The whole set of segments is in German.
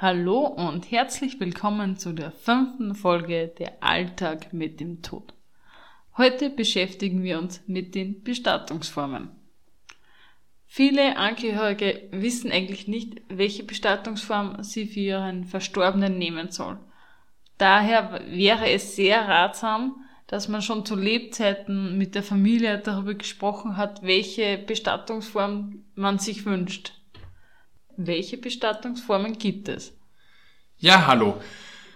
Hallo und herzlich willkommen zu der fünften Folge Der Alltag mit dem Tod. Heute beschäftigen wir uns mit den Bestattungsformen. Viele Angehörige wissen eigentlich nicht, welche Bestattungsform sie für ihren Verstorbenen nehmen sollen. Daher wäre es sehr ratsam, dass man schon zu Lebzeiten mit der Familie darüber gesprochen hat, welche Bestattungsform man sich wünscht. Welche Bestattungsformen gibt es? Ja, hallo.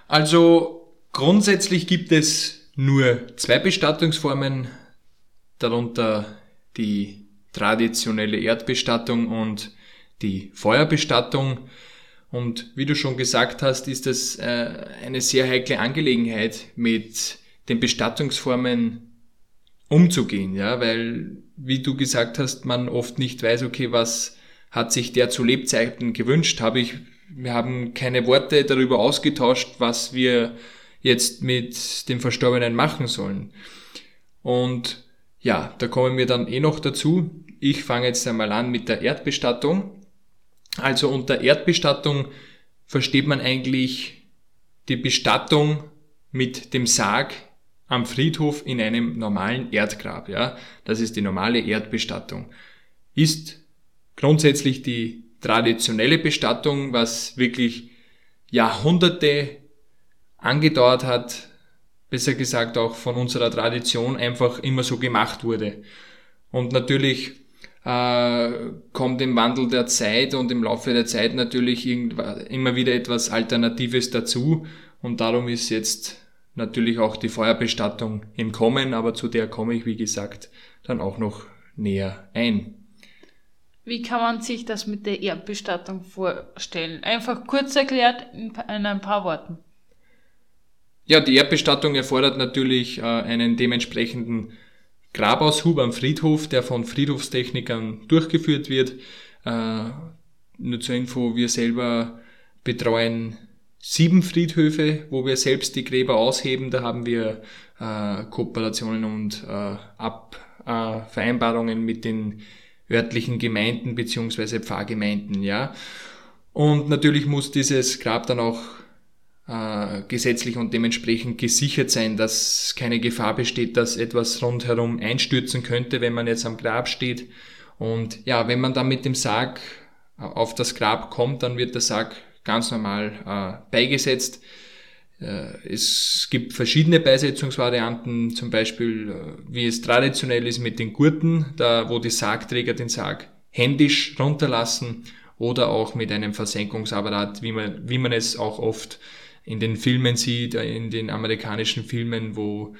Also grundsätzlich gibt es nur zwei Bestattungsformen, darunter die traditionelle Erdbestattung und die Feuerbestattung. Und wie du schon gesagt hast, ist das äh, eine sehr heikle Angelegenheit, mit den Bestattungsformen umzugehen, ja, weil, wie du gesagt hast, man oft nicht weiß, okay, was hat sich der zu Lebzeiten gewünscht, habe ich, wir haben keine Worte darüber ausgetauscht, was wir jetzt mit dem Verstorbenen machen sollen. Und ja, da kommen wir dann eh noch dazu. Ich fange jetzt einmal an mit der Erdbestattung. Also unter Erdbestattung versteht man eigentlich die Bestattung mit dem Sarg am Friedhof in einem normalen Erdgrab, ja. Das ist die normale Erdbestattung. Ist grundsätzlich die traditionelle Bestattung, was wirklich Jahrhunderte angedauert hat, besser gesagt auch von unserer Tradition einfach immer so gemacht wurde. Und natürlich äh, kommt im Wandel der Zeit und im Laufe der Zeit natürlich immer wieder etwas Alternatives dazu und darum ist jetzt natürlich auch die Feuerbestattung im Kommen, aber zu der komme ich, wie gesagt, dann auch noch näher ein. Wie kann man sich das mit der Erdbestattung vorstellen? Einfach kurz erklärt in ein paar Worten. Ja, die Erdbestattung erfordert natürlich äh, einen dementsprechenden Grabaushub am Friedhof, der von Friedhofstechnikern durchgeführt wird. Äh, nur zur Info, wir selber betreuen sieben Friedhöfe, wo wir selbst die Gräber ausheben. Da haben wir äh, Kooperationen und Vereinbarungen mit den örtlichen Gemeinden beziehungsweise Pfarrgemeinden, ja. Und natürlich muss dieses Grab dann auch äh, gesetzlich und dementsprechend gesichert sein, dass keine Gefahr besteht, dass etwas rundherum einstürzen könnte, wenn man jetzt am Grab steht. Und ja, wenn man dann mit dem Sarg auf das Grab kommt, dann wird der Sarg ganz normal äh, beigesetzt. Äh, es gibt verschiedene Beisetzungsvarianten, zum Beispiel äh, wie es traditionell ist mit den Gurten, da wo die Sargträger den Sarg händisch runterlassen oder auch mit einem Versenkungsapparat, wie man, wie man es auch oft in den Filmen sieht, äh, in den amerikanischen Filmen, wo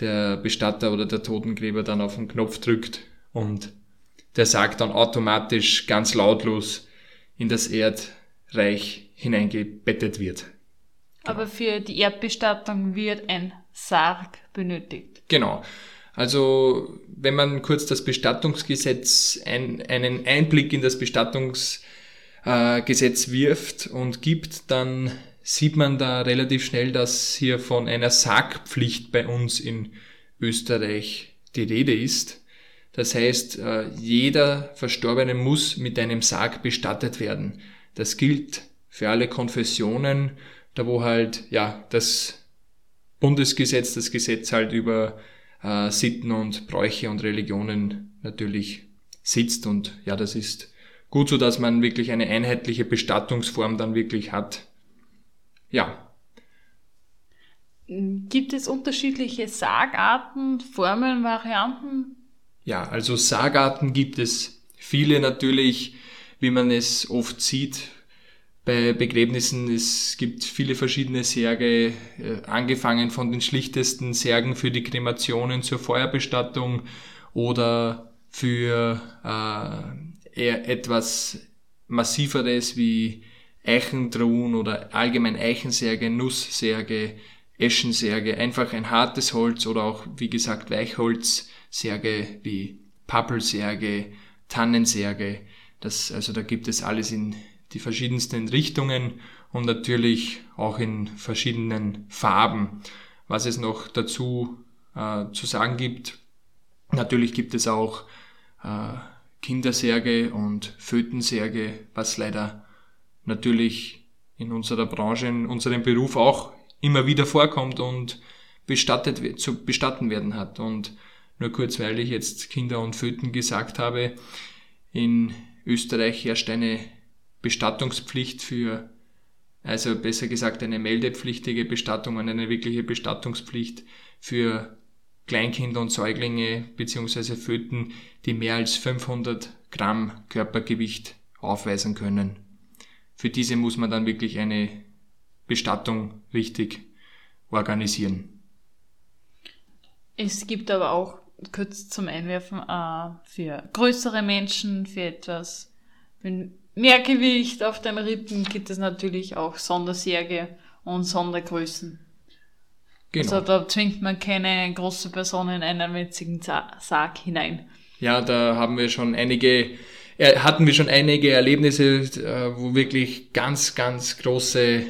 der Bestatter oder der Totengräber dann auf den Knopf drückt und der Sarg dann automatisch ganz lautlos in das Erdreich hineingebettet wird. Aber für die Erdbestattung wird ein Sarg benötigt. Genau. Also wenn man kurz das Bestattungsgesetz, ein, einen Einblick in das Bestattungsgesetz äh, wirft und gibt, dann sieht man da relativ schnell, dass hier von einer Sargpflicht bei uns in Österreich die Rede ist. Das heißt, äh, jeder Verstorbene muss mit einem Sarg bestattet werden. Das gilt für alle Konfessionen, da wo halt, ja, das Bundesgesetz, das Gesetz halt über äh, Sitten und Bräuche und Religionen natürlich sitzt und ja, das ist gut so, dass man wirklich eine einheitliche Bestattungsform dann wirklich hat. Ja. Gibt es unterschiedliche Sargarten, Formeln, Varianten? Ja, also Sargarten gibt es viele natürlich, wie man es oft sieht, bei Begräbnissen. Es gibt viele verschiedene Särge, äh, angefangen von den schlichtesten Särgen für die Kremationen zur Feuerbestattung oder für äh, eher etwas massiveres wie Eichendruhen oder allgemein Eichensärge, Nusssärge, Eschensärge, einfach ein hartes Holz oder auch wie gesagt Weichholzsärge wie Pappelsärge, Tannensärge. Das, also da gibt es alles in die verschiedensten Richtungen und natürlich auch in verschiedenen Farben. Was es noch dazu äh, zu sagen gibt, natürlich gibt es auch äh, Kindersärge und Fötensärge, was leider natürlich in unserer Branche, in unserem Beruf auch immer wieder vorkommt und bestattet, zu bestatten werden hat. Und nur kurz, weil ich jetzt Kinder und Föten gesagt habe, in Österreich herrscht eine Bestattungspflicht für, also besser gesagt eine meldepflichtige Bestattung und eine wirkliche Bestattungspflicht für Kleinkinder und Säuglinge bzw. Föten, die mehr als 500 Gramm Körpergewicht aufweisen können. Für diese muss man dann wirklich eine Bestattung richtig organisieren. Es gibt aber auch, kurz zum Einwerfen, äh, für größere Menschen, für etwas mit mehr Gewicht auf den Rippen gibt es natürlich auch Sondersärge und Sondergrößen. Genau. Also da zwingt man keine große Person in einen winzigen Sarg hinein. Ja, da haben wir schon einige, äh, hatten wir schon einige Erlebnisse, äh, wo wirklich ganz, ganz große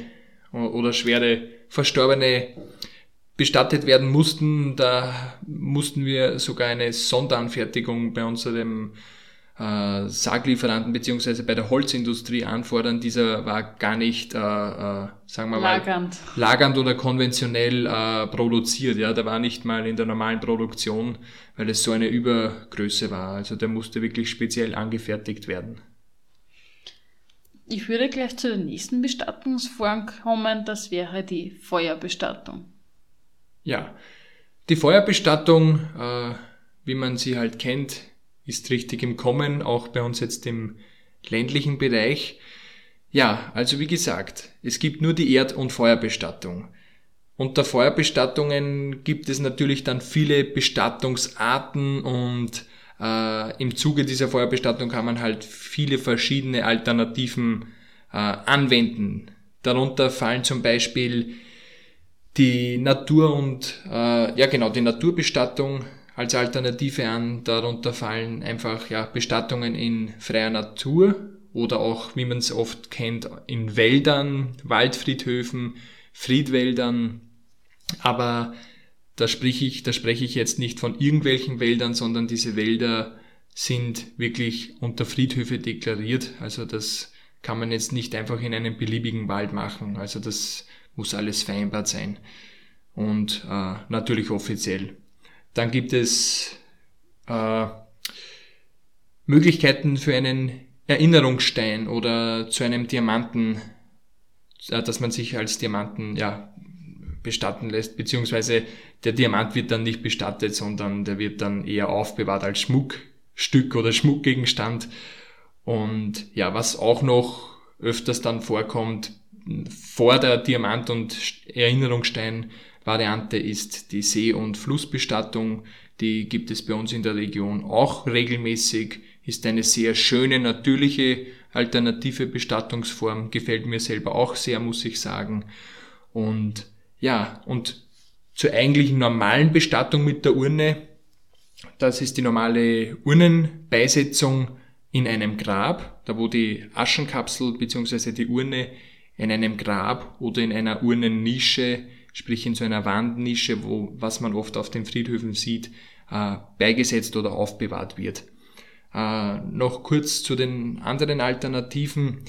oder schwere Verstorbene bestattet werden mussten. Da mussten wir sogar eine Sonderanfertigung bei unserem äh, Sarglieferanten beziehungsweise bei der Holzindustrie anfordern. Dieser war gar nicht, äh, äh, sagen wir mal, lagernd, lagernd oder konventionell äh, produziert. Ja, der war nicht mal in der normalen Produktion, weil es so eine Übergröße war. Also der musste wirklich speziell angefertigt werden. Ich würde gleich zu der nächsten Bestattungsform kommen, das wäre die Feuerbestattung. Ja, die Feuerbestattung, äh, wie man sie halt kennt, ist richtig im Kommen, auch bei uns jetzt im ländlichen Bereich. Ja, also wie gesagt, es gibt nur die Erd- und Feuerbestattung. Unter Feuerbestattungen gibt es natürlich dann viele Bestattungsarten und äh, im Zuge dieser Feuerbestattung kann man halt viele verschiedene Alternativen äh, anwenden. Darunter fallen zum Beispiel die Natur und äh, ja genau die Naturbestattung als Alternative an. Darunter fallen einfach ja, Bestattungen in freier Natur oder auch, wie man es oft kennt, in Wäldern, Waldfriedhöfen, Friedwäldern. Aber da spreche ich, da spreche ich jetzt nicht von irgendwelchen Wäldern, sondern diese Wälder sind wirklich unter Friedhöfe deklariert. Also das kann man jetzt nicht einfach in einem beliebigen Wald machen. Also das muss alles vereinbart sein. Und äh, natürlich offiziell. Dann gibt es äh, Möglichkeiten für einen Erinnerungsstein oder zu einem Diamanten, äh, dass man sich als Diamanten ja, bestatten lässt, beziehungsweise der Diamant wird dann nicht bestattet, sondern der wird dann eher aufbewahrt als Schmuckstück oder Schmuckgegenstand. Und ja, was auch noch öfters dann vorkommt, vor der Diamant- und Erinnerungsstein Variante ist die See- und Flussbestattung. Die gibt es bei uns in der Region auch regelmäßig. Ist eine sehr schöne, natürliche alternative Bestattungsform. Gefällt mir selber auch sehr, muss ich sagen. Und ja, und zur eigentlichen normalen Bestattung mit der Urne, das ist die normale Urnenbeisetzung in einem Grab, da wo die Aschenkapsel bzw. die Urne in einem Grab oder in einer Urnennische sprich in so einer Wandnische, wo, was man oft auf den Friedhöfen sieht, äh, beigesetzt oder aufbewahrt wird. Äh, noch kurz zu den anderen Alternativen.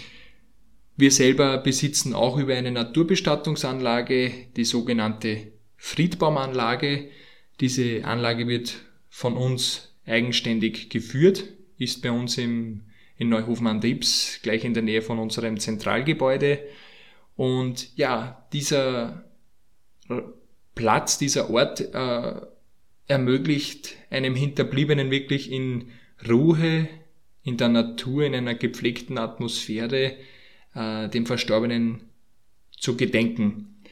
Wir selber besitzen auch über eine Naturbestattungsanlage die sogenannte Friedbaumanlage. Diese Anlage wird von uns eigenständig geführt, ist bei uns im, in Neuhofen an Dips, gleich in der Nähe von unserem Zentralgebäude. Und ja, dieser Platz, dieser Ort äh, ermöglicht einem Hinterbliebenen wirklich in Ruhe, in der Natur, in einer gepflegten Atmosphäre äh, dem Verstorbenen zu gedenken.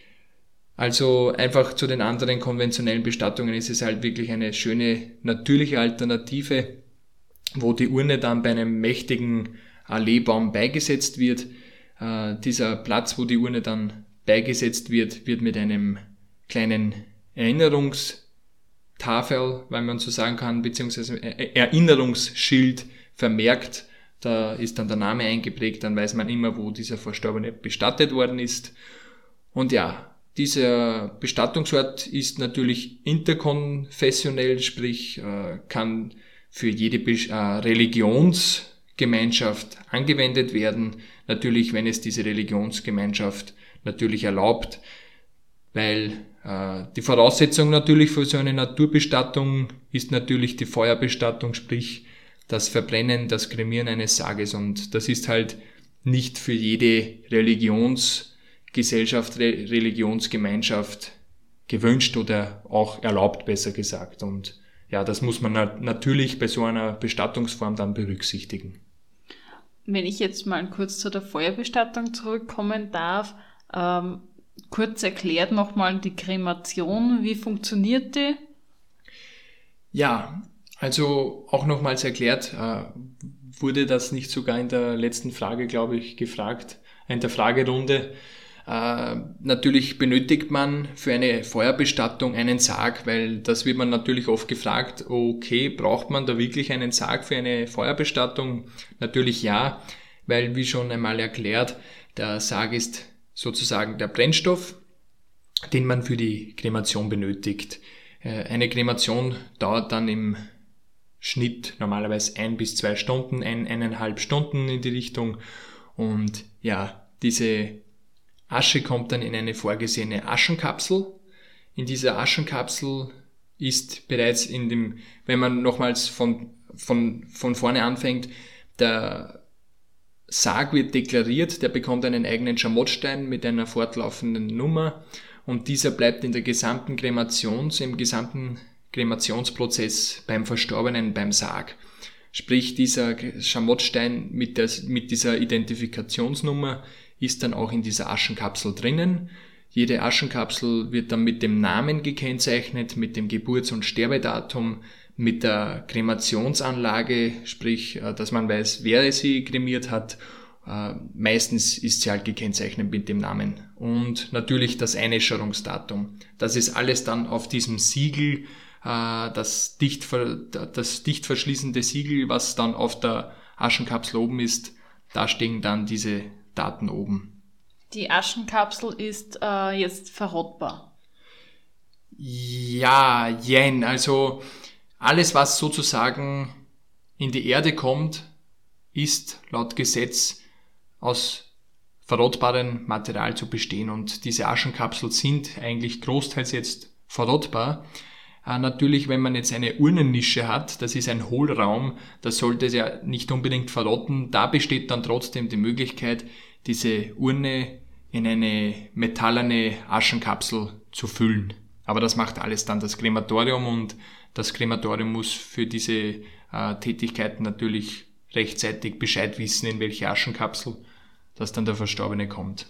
Also einfach zu den anderen konventionellen Bestattungen ist es halt wirklich eine schöne natürliche Alternative, wo die Urne dann bei einem mächtigen Alleebaum beigesetzt wird. Äh, dieser Platz, wo die Urne dann beigesetzt wird, wird mit einem kleinen Erinnerungstafel, weil man so sagen kann, beziehungsweise Erinnerungsschild vermerkt. Da ist dann der Name eingeprägt, dann weiß man immer, wo dieser Verstorbene bestattet worden ist. Und ja, dieser Bestattungsort ist natürlich interkonfessionell, sprich äh, kann für jede Religions Religionsgemeinschaft angewendet werden. Natürlich, wenn es diese Religionsgemeinschaft natürlich erlaubt, weil äh, die Voraussetzung natürlich für so eine Naturbestattung ist natürlich die Feuerbestattung, sprich das Verbrennen, das Kremieren eines Sarges und das ist halt nicht für jede Religionsgesellschaft, Religionsgemeinschaft gewünscht oder auch erlaubt, besser gesagt. Und ja, das muss man natürlich bei so einer Bestattungsform dann berücksichtigen. Wenn ich jetzt mal kurz zu der Feuerbestattung zurückkommen darf, ähm, kurz erklärt nochmal die Kremation, wie funktioniert die? Ja, also auch nochmals erklärt, äh, wurde das nicht sogar in der letzten Frage, glaube ich, gefragt, in der Fragerunde. Äh, natürlich benötigt man für eine Feuerbestattung einen Sarg, weil das wird man natürlich oft gefragt, okay, braucht man da wirklich einen Sarg für eine Feuerbestattung? Natürlich ja, weil wie schon einmal erklärt, der Sarg ist sozusagen der Brennstoff, den man für die Kremation benötigt. Äh, eine Kremation dauert dann im Schnitt normalerweise ein bis zwei Stunden, ein, eineinhalb Stunden in die Richtung. Und ja, diese Asche kommt dann in eine vorgesehene Aschenkapsel. In dieser Aschenkapsel ist bereits in dem, wenn man nochmals von, von, von vorne anfängt, der Sarg wird deklariert, der bekommt einen eigenen Schamottstein mit einer fortlaufenden Nummer und dieser bleibt in der gesamten Kremations, im gesamten Kremationsprozess beim Verstorbenen beim Sarg. Sprich, dieser Schamottstein mit, der, mit dieser Identifikationsnummer ist dann auch in dieser Aschenkapsel drinnen. Jede Aschenkapsel wird dann mit dem Namen gekennzeichnet, mit dem Geburts- und Sterbedatum, mit der Kremationsanlage, sprich, äh, dass man weiß, wer sie kremiert hat. Äh, meistens ist sie halt gekennzeichnet mit dem Namen. Und natürlich das Einäscherungsdatum. Das ist alles dann auf diesem Siegel, äh, das dicht, das dicht verschließende Siegel, was dann auf der Aschenkapsel oben ist. Da stehen dann diese Daten oben. Die Aschenkapsel ist äh, jetzt verrottbar. Ja, jein. Also alles, was sozusagen in die Erde kommt, ist laut Gesetz aus verrottbarem Material zu bestehen und diese Aschenkapseln sind eigentlich großteils jetzt verrottbar. Äh, natürlich, wenn man jetzt eine Urnennische hat, das ist ein Hohlraum, das sollte es ja nicht unbedingt verrotten. Da besteht dann trotzdem die Möglichkeit, diese Urne in eine metallene Aschenkapsel zu füllen. Aber das macht alles dann das Krematorium und das Krematorium muss für diese äh, Tätigkeiten natürlich rechtzeitig Bescheid wissen, in welche Aschenkapsel das dann der Verstorbene kommt.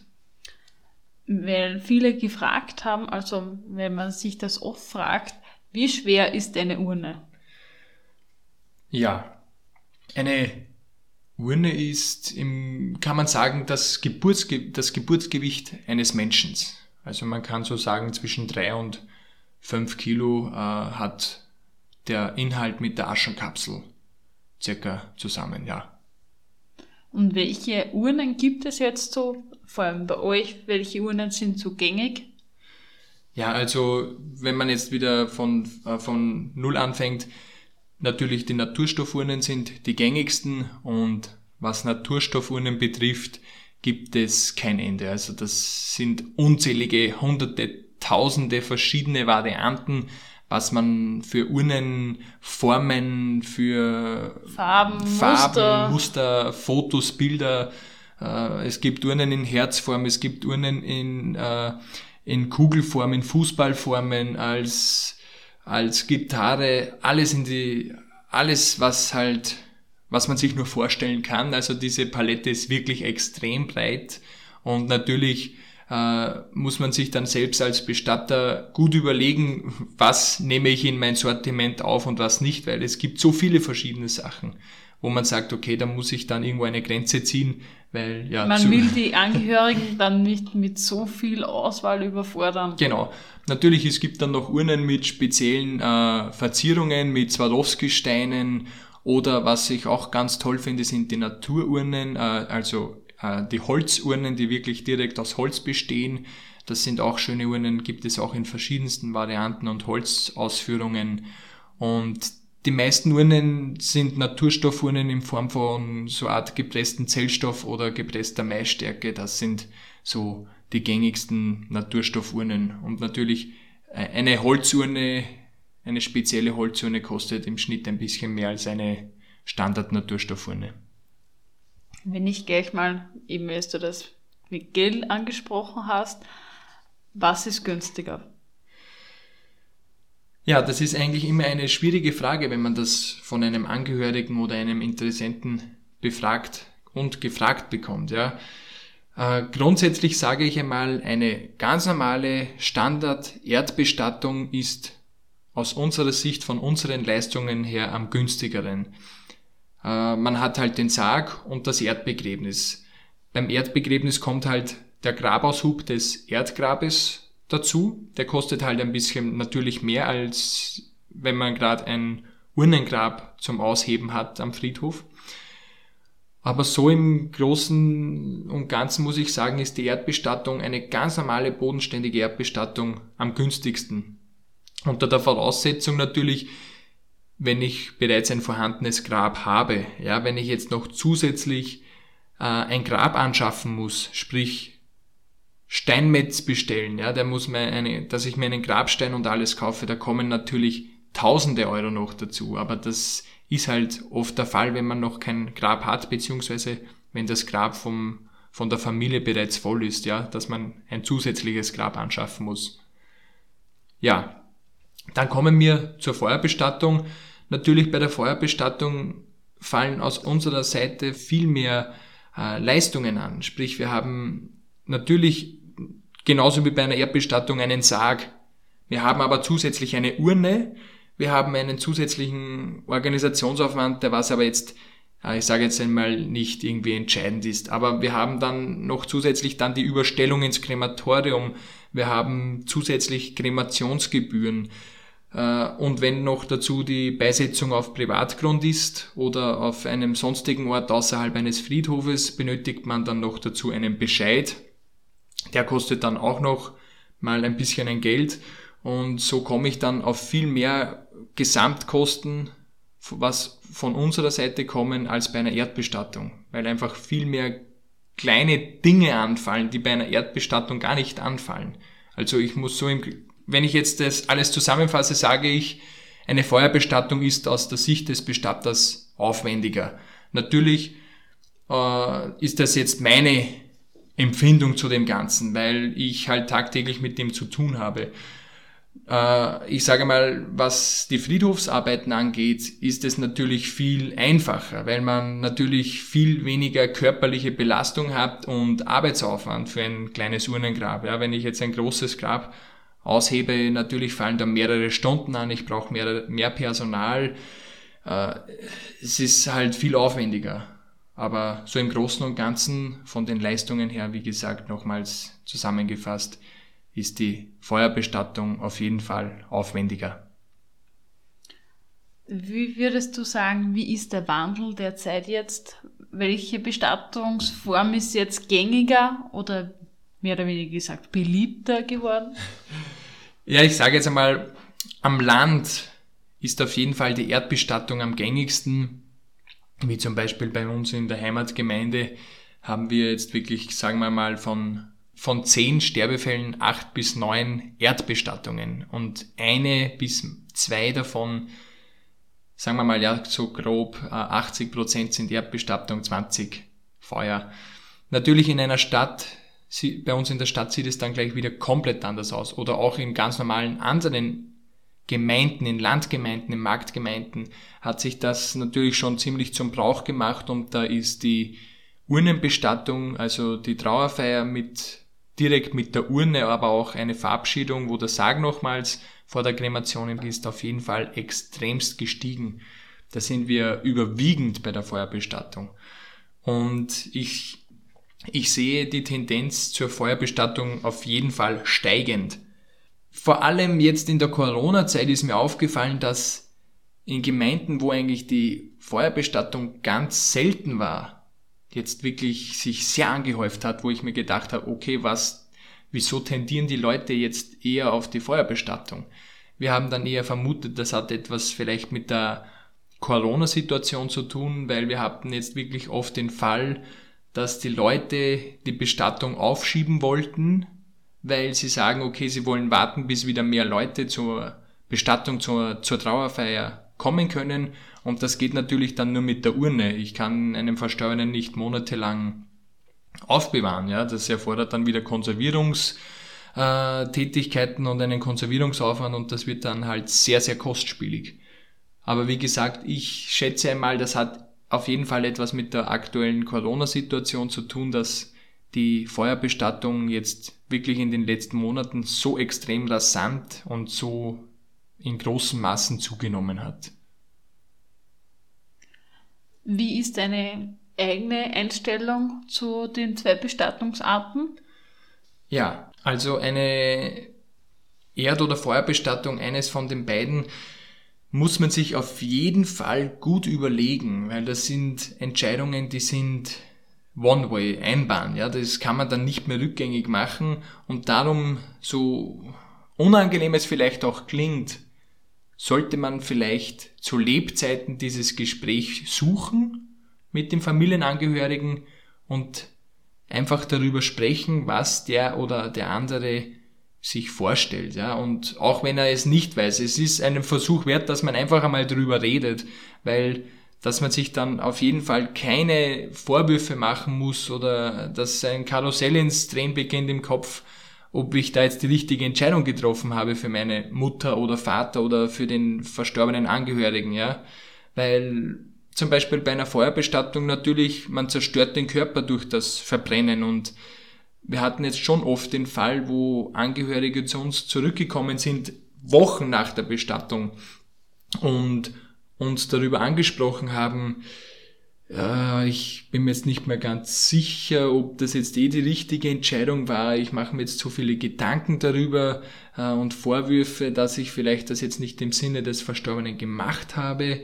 Weil viele gefragt haben, also wenn man sich das oft fragt, wie schwer ist eine Urne? Ja, eine Urne ist, im, kann man sagen, das, Geburtsge das Geburtsgewicht eines Menschen. Also man kann so sagen, zwischen drei und fünf Kilo äh, hat der Inhalt mit der Aschenkapsel circa zusammen, ja. Und welche Urnen gibt es jetzt so? Vor allem bei euch, welche Urnen sind so gängig? Ja, also wenn man jetzt wieder von, äh, von Null anfängt, natürlich die Naturstoffurnen sind die gängigsten und was Naturstoffurnen betrifft, gibt es kein Ende. Also das sind unzählige, hunderte, tausende verschiedene Varianten was man für Urnenformen, für Farben, Farben Muster. Muster, Fotos, Bilder. Äh, es gibt Urnen in Herzform, es gibt Urnen in, äh, in Kugelform, in Fußballformen, als, als Gitarre, alles in die, alles, was halt, was man sich nur vorstellen kann. Also diese Palette ist wirklich extrem breit und natürlich äh, muss man sich dann selbst als Bestatter gut überlegen, was nehme ich in mein Sortiment auf und was nicht, weil es gibt so viele verschiedene Sachen, wo man sagt, okay, da muss ich dann irgendwo eine Grenze ziehen, weil ja. Man will die Angehörigen dann nicht mit so viel Auswahl überfordern. Genau. Natürlich, es gibt dann noch Urnen mit speziellen äh, Verzierungen, mit Swarovski-Steinen oder was ich auch ganz toll finde, sind die Natururnen, äh, also die Holzurnen, die wirklich direkt aus Holz bestehen. Das sind auch schöne Urnen, gibt es auch in verschiedensten Varianten und Holzausführungen. Und die meisten Urnen sind Naturstoffurnen in Form von so Art gepressten Zellstoff oder gepresster Maisstärke. Das sind so die gängigsten Naturstoffurnen. Und natürlich äh, eine Holzurne, eine spezielle Holzurne kostet im Schnitt ein bisschen mehr als eine Standard-Naturstoffurne. Wenn ich gleich mal, eben als du das mit Geld angesprochen hast, was ist günstiger? Ja, das ist eigentlich immer eine schwierige Frage, wenn man das von einem Angehörigen oder einem Interessenten befragt und gefragt bekommt. Ja. Äh, grundsätzlich sage ich einmal, eine ganz normale Standard-Erdbestattung ist aus unserer Sicht von unseren Leistungen her am günstigeren. Äh, man hat halt den Sarg und das Erdbegräbnis. Beim Erdbegräbnis kommt halt der Grabaushub des Erdgrabes dazu. Der kostet halt ein bisschen natürlich mehr, als wenn man gerade ein Urnengrab zum Ausheben hat am Friedhof. Aber so im Großen und Ganzen muss ich sagen, ist die Erdbestattung eine ganz normale bodenständige Erdbestattung am günstigsten. Unter der Voraussetzung natürlich, wenn ich bereits ein vorhandenes Grab habe. Ja, wenn ich jetzt noch zusätzlich äh, ein Grab anschaffen muss, sprich Steinmetz bestellen, ja, der muss mir eine, dass ich mir einen Grabstein und alles kaufe, da kommen natürlich tausende Euro noch dazu, aber das ist halt oft der Fall, wenn man noch kein Grab hat, beziehungsweise wenn das Grab vom, von der Familie bereits voll ist, ja, dass man ein zusätzliches Grab anschaffen muss. Ja, dann kommen wir zur Feuerbestattung. Natürlich bei der Feuerbestattung fallen aus unserer Seite viel mehr äh, Leistungen an. Sprich, wir haben natürlich genauso wie bei einer Erdbestattung einen Sarg. Wir haben aber zusätzlich eine Urne, wir haben einen zusätzlichen Organisationsaufwand, der was aber jetzt, äh, ich sage jetzt einmal, nicht irgendwie entscheidend ist. Aber wir haben dann noch zusätzlich dann die Überstellung ins Krematorium, wir haben zusätzlich Kremationsgebühren. Äh, und wenn noch dazu die Beisetzung auf Privatgrund ist oder auf einem sonstigen Ort außerhalb eines Friedhofes, benötigt man dann noch dazu einen Bescheid der kostet dann auch noch mal ein bisschen ein Geld und so komme ich dann auf viel mehr Gesamtkosten, was von unserer Seite kommen, als bei einer Erdbestattung, weil einfach viel mehr kleine Dinge anfallen, die bei einer Erdbestattung gar nicht anfallen. Also ich muss so im, wenn ich jetzt das alles zusammenfasse, sage ich, eine Feuerbestattung ist aus der Sicht des Bestatters aufwendiger. Natürlich äh, ist das jetzt meine Empfindung zu dem Ganzen, weil ich halt tagtäglich mit dem zu tun habe. Äh, ich sage mal, was die Friedhofsarbeiten angeht, ist es natürlich viel einfacher, weil man natürlich viel weniger körperliche Belastung hat und Arbeitsaufwand für ein kleines Urnengrab. Ja, wenn ich jetzt ein großes Grab aushebe, natürlich fallen da mehrere Stunden an, ich brauche mehr, mehr Personal. Äh, es ist halt viel aufwendiger. Aber so im Großen und Ganzen von den Leistungen her, wie gesagt, nochmals zusammengefasst, ist die Feuerbestattung auf jeden Fall aufwendiger. Wie würdest du sagen, wie ist der Wandel der Zeit jetzt? Welche Bestattungsform ist jetzt gängiger oder mehr oder weniger gesagt beliebter geworden? Ja, ich sage jetzt einmal, am Land ist auf jeden Fall die Erdbestattung am gängigsten wie zum Beispiel bei uns in der Heimatgemeinde haben wir jetzt wirklich, sagen wir mal, von, von zehn Sterbefällen acht bis neun Erdbestattungen und eine bis zwei davon, sagen wir mal, ja, so grob 80 äh, Prozent sind Erdbestattung, 20 Feuer. Natürlich in einer Stadt, bei uns in der Stadt sieht es dann gleich wieder komplett anders aus oder auch in ganz normalen anderen Gemeinden, in Landgemeinden, in Marktgemeinden hat sich das natürlich schon ziemlich zum Brauch gemacht und da ist die Urnenbestattung, also die Trauerfeier mit direkt mit der Urne, aber auch eine Verabschiedung, wo der Sarg nochmals vor der Kremation ist, auf jeden Fall extremst gestiegen. Da sind wir überwiegend bei der Feuerbestattung. Und ich, ich sehe die Tendenz zur Feuerbestattung auf jeden Fall steigend. Vor allem jetzt in der Corona-Zeit ist mir aufgefallen, dass in Gemeinden, wo eigentlich die Feuerbestattung ganz selten war, jetzt wirklich sich sehr angehäuft hat, wo ich mir gedacht habe, okay, was, wieso tendieren die Leute jetzt eher auf die Feuerbestattung? Wir haben dann eher vermutet, das hat etwas vielleicht mit der Corona-Situation zu tun, weil wir hatten jetzt wirklich oft den Fall, dass die Leute die Bestattung aufschieben wollten, weil sie sagen, okay, sie wollen warten, bis wieder mehr Leute zur Bestattung, zur, zur Trauerfeier kommen können. Und das geht natürlich dann nur mit der Urne. Ich kann einem Verstorbenen nicht monatelang aufbewahren. Ja, das erfordert dann wieder Konservierungstätigkeiten und einen Konservierungsaufwand und das wird dann halt sehr, sehr kostspielig. Aber wie gesagt, ich schätze einmal, das hat auf jeden Fall etwas mit der aktuellen Corona-Situation zu tun, dass die Feuerbestattung jetzt wirklich in den letzten Monaten so extrem rasant und so in großen Massen zugenommen hat. Wie ist deine eigene Einstellung zu den zwei Bestattungsarten? Ja, also eine Erd- oder Feuerbestattung, eines von den beiden, muss man sich auf jeden Fall gut überlegen, weil das sind Entscheidungen, die sind One-Way, Einbahn, ja, das kann man dann nicht mehr rückgängig machen und darum, so unangenehm es vielleicht auch klingt, sollte man vielleicht zu Lebzeiten dieses Gespräch suchen mit dem Familienangehörigen und einfach darüber sprechen, was der oder der andere sich vorstellt, ja, und auch wenn er es nicht weiß, es ist einen Versuch wert, dass man einfach einmal drüber redet, weil dass man sich dann auf jeden Fall keine Vorwürfe machen muss oder dass ein Karussell ins Drehen beginnt im Kopf, ob ich da jetzt die richtige Entscheidung getroffen habe für meine Mutter oder Vater oder für den verstorbenen Angehörigen, ja, weil zum Beispiel bei einer Feuerbestattung natürlich, man zerstört den Körper durch das Verbrennen und wir hatten jetzt schon oft den Fall, wo Angehörige zu uns zurückgekommen sind, Wochen nach der Bestattung und uns darüber angesprochen haben, ich bin mir jetzt nicht mehr ganz sicher, ob das jetzt eh die richtige Entscheidung war. Ich mache mir jetzt zu viele Gedanken darüber äh, und Vorwürfe, dass ich vielleicht das jetzt nicht im Sinne des Verstorbenen gemacht habe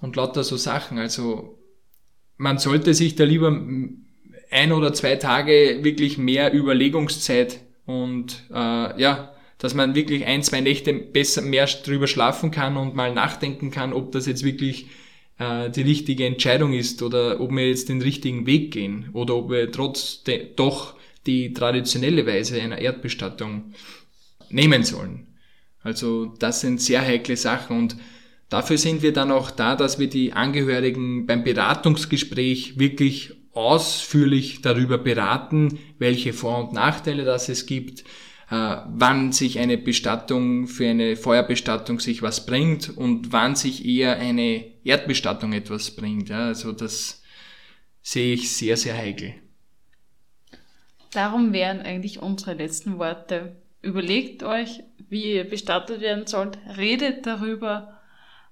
und lauter so Sachen. Also man sollte sich da lieber ein oder zwei Tage wirklich mehr Überlegungszeit und äh, ja, dass man wirklich ein, zwei Nächte besser mehr drüber schlafen kann und mal nachdenken kann, ob das jetzt wirklich äh, die richtige Entscheidung ist oder ob wir jetzt den richtigen Weg gehen oder ob wir trotzdem doch die traditionelle Weise einer Erdbestattung nehmen sollen. Also das sind sehr heikle Sachen und dafür sind wir dann auch da, dass wir die Angehörigen beim Beratungsgespräch wirklich ausführlich darüber beraten, welche Vor- und Nachteile das es gibt, äh, wann sich eine Bestattung für eine Feuerbestattung sich was bringt und wann sich eher eine Erdbestattung etwas bringt. Also das sehe ich sehr, sehr heikel. Darum wären eigentlich unsere letzten Worte. Überlegt euch, wie ihr bestattet werden sollt, redet darüber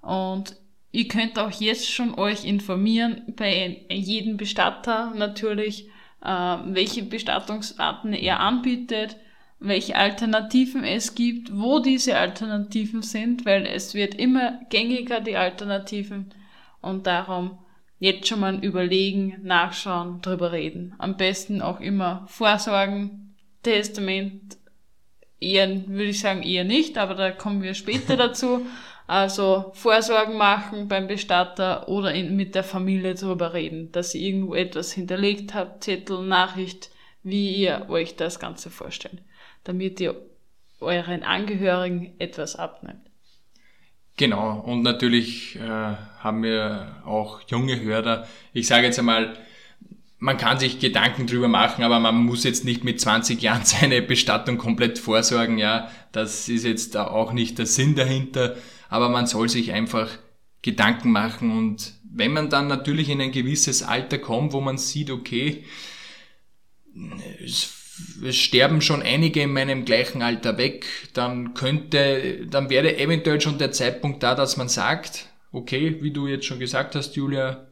und Ihr könnt auch jetzt schon euch informieren bei jedem Bestatter natürlich, äh, welche Bestattungsarten er anbietet, welche Alternativen es gibt, wo diese Alternativen sind, weil es wird immer gängiger, die Alternativen. Und darum jetzt schon mal überlegen, nachschauen, drüber reden. Am besten auch immer vorsorgen, Testament, eher, würde ich sagen, eher nicht, aber da kommen wir später dazu. Also Vorsorgen machen beim Bestatter oder in, mit der Familie darüber reden, dass ihr irgendwo etwas hinterlegt habt, Zettel, Nachricht, wie ihr euch das Ganze vorstellt, damit ihr euren Angehörigen etwas abnimmt. Genau, und natürlich äh, haben wir auch junge Hörer. Ich sage jetzt einmal, man kann sich Gedanken drüber machen, aber man muss jetzt nicht mit 20 Jahren seine Bestattung komplett vorsorgen. Ja, das ist jetzt auch nicht der Sinn dahinter aber man soll sich einfach Gedanken machen und wenn man dann natürlich in ein gewisses Alter kommt, wo man sieht, okay, es, es sterben schon einige in meinem gleichen Alter weg, dann könnte, dann wäre eventuell schon der Zeitpunkt da, dass man sagt, okay, wie du jetzt schon gesagt hast, Julia,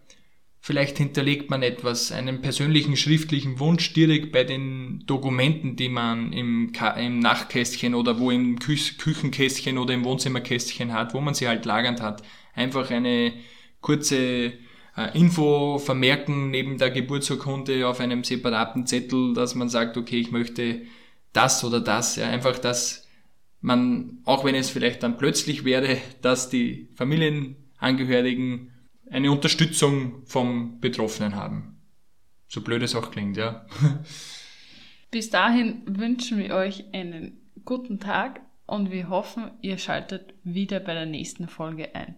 Vielleicht hinterlegt man etwas, einen persönlichen schriftlichen Wunsch direkt bei den Dokumenten, die man im, im Nachtkästchen oder wo im Kü Küchenkästchen oder im Wohnzimmerkästchen hat, wo man sie halt lagernd hat. Einfach eine kurze äh, Info vermerken neben der Geburtsurkunde auf einem separaten Zettel, dass man sagt, okay, ich möchte das oder das. Ja, einfach, dass man, auch wenn es vielleicht dann plötzlich wäre, dass die Familien Angehörigen eine Unterstützung vom Betroffenen haben. So blöd es auch klingt, ja. Bis dahin wünschen wir euch einen guten Tag und wir hoffen, ihr schaltet wieder bei der nächsten Folge ein.